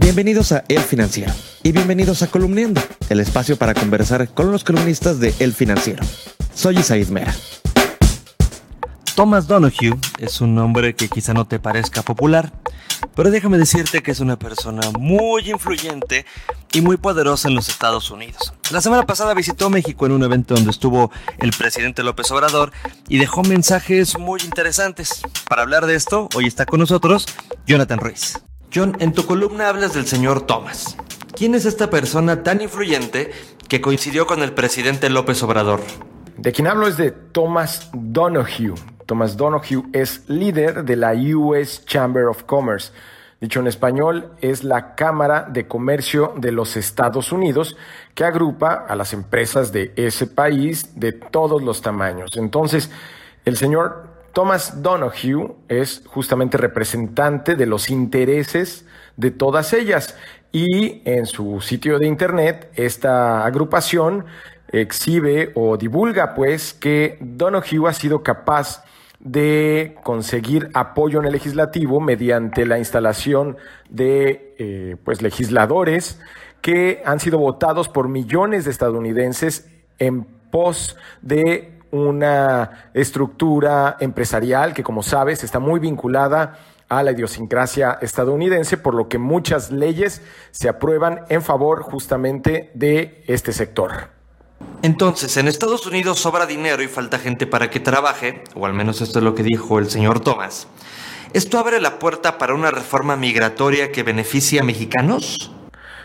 Bienvenidos a El Financiero y bienvenidos a Columniendo, el espacio para conversar con los columnistas de El Financiero. Soy Isaid Mera. Thomas Donahue es un nombre que quizá no te parezca popular, pero déjame decirte que es una persona muy influyente y muy poderosa en los Estados Unidos. La semana pasada visitó México en un evento donde estuvo el presidente López Obrador y dejó mensajes muy interesantes. Para hablar de esto, hoy está con nosotros Jonathan Ruiz. John, en tu columna hablas del señor Thomas. ¿Quién es esta persona tan influyente que coincidió con el presidente López Obrador? De quien hablo es de Thomas Donahue. Thomas Donahue es líder de la US Chamber of Commerce. Dicho en español, es la Cámara de Comercio de los Estados Unidos que agrupa a las empresas de ese país de todos los tamaños. Entonces, el señor Thomas Donahue es justamente representante de los intereses de todas ellas. Y en su sitio de internet esta agrupación exhibe o divulga pues que Donahue ha sido capaz de conseguir apoyo en el legislativo mediante la instalación de eh, pues legisladores que han sido votados por millones de estadounidenses en pos de una estructura empresarial que, como sabes, está muy vinculada a la idiosincrasia estadounidense, por lo que muchas leyes se aprueban en favor justamente de este sector. Entonces, en Estados Unidos sobra dinero y falta gente para que trabaje, o al menos esto es lo que dijo el señor Thomas. ¿Esto abre la puerta para una reforma migratoria que beneficie a mexicanos?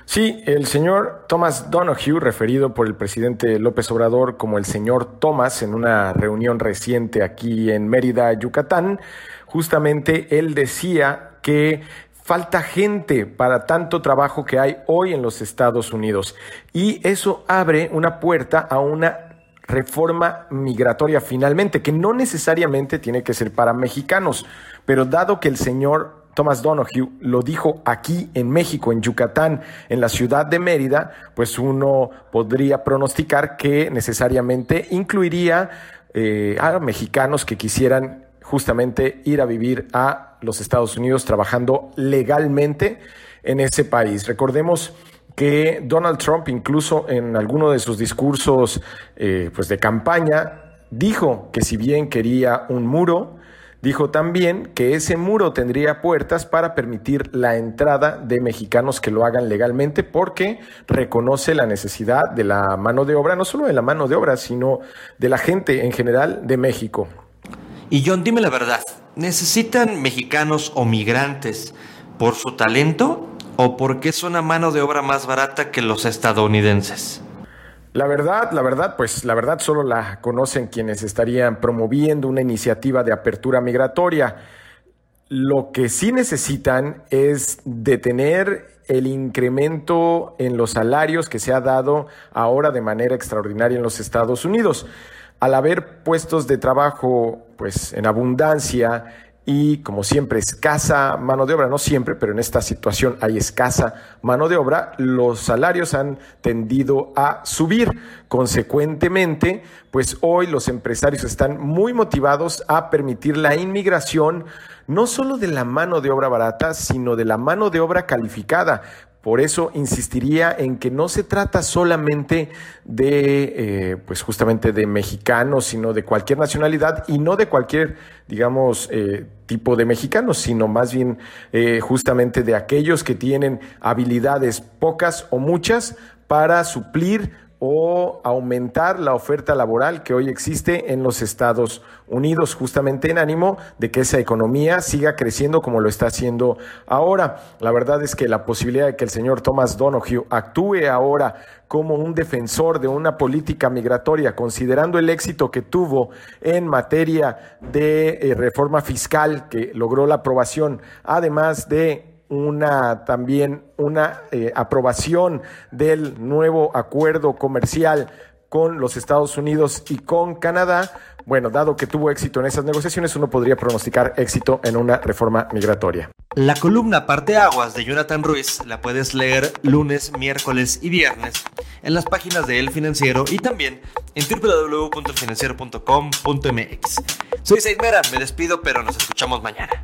Sí, el señor Thomas Donahue, referido por el presidente López Obrador como el señor Thomas en una reunión reciente aquí en Mérida, Yucatán, justamente él decía que falta gente para tanto trabajo que hay hoy en los Estados Unidos. Y eso abre una puerta a una reforma migratoria finalmente, que no necesariamente tiene que ser para mexicanos, pero dado que el señor Thomas Donahue lo dijo aquí en México, en Yucatán, en la ciudad de Mérida, pues uno podría pronosticar que necesariamente incluiría eh, a mexicanos que quisieran justamente ir a vivir a los Estados Unidos trabajando legalmente en ese país. Recordemos que Donald Trump incluso en alguno de sus discursos eh, pues de campaña dijo que si bien quería un muro, Dijo también que ese muro tendría puertas para permitir la entrada de mexicanos que lo hagan legalmente porque reconoce la necesidad de la mano de obra, no solo de la mano de obra, sino de la gente en general de México. Y John, dime la verdad, ¿necesitan mexicanos o migrantes por su talento o porque es una mano de obra más barata que los estadounidenses? La verdad, la verdad, pues la verdad solo la conocen quienes estarían promoviendo una iniciativa de apertura migratoria. Lo que sí necesitan es detener el incremento en los salarios que se ha dado ahora de manera extraordinaria en los Estados Unidos. Al haber puestos de trabajo pues en abundancia y como siempre escasa mano de obra, no siempre, pero en esta situación hay escasa mano de obra, los salarios han tendido a subir. Consecuentemente, pues hoy los empresarios están muy motivados a permitir la inmigración no solo de la mano de obra barata, sino de la mano de obra calificada. Por eso insistiría en que no se trata solamente de, eh, pues justamente de mexicanos, sino de cualquier nacionalidad y no de cualquier, digamos, eh, tipo de mexicanos, sino más bien eh, justamente de aquellos que tienen habilidades pocas o muchas para suplir o aumentar la oferta laboral que hoy existe en los Estados Unidos, justamente en ánimo de que esa economía siga creciendo como lo está haciendo ahora. La verdad es que la posibilidad de que el señor Thomas Donahue actúe ahora como un defensor de una política migratoria, considerando el éxito que tuvo en materia de eh, reforma fiscal que logró la aprobación, además de una también una eh, aprobación del nuevo acuerdo comercial con los Estados Unidos y con Canadá. Bueno, dado que tuvo éxito en esas negociaciones, uno podría pronosticar éxito en una reforma migratoria. La columna Parte Aguas de Jonathan Ruiz la puedes leer lunes, miércoles y viernes en las páginas de El Financiero y también en www.elfinanciero.com.mx. Soy Seid Mera, me despido, pero nos escuchamos mañana.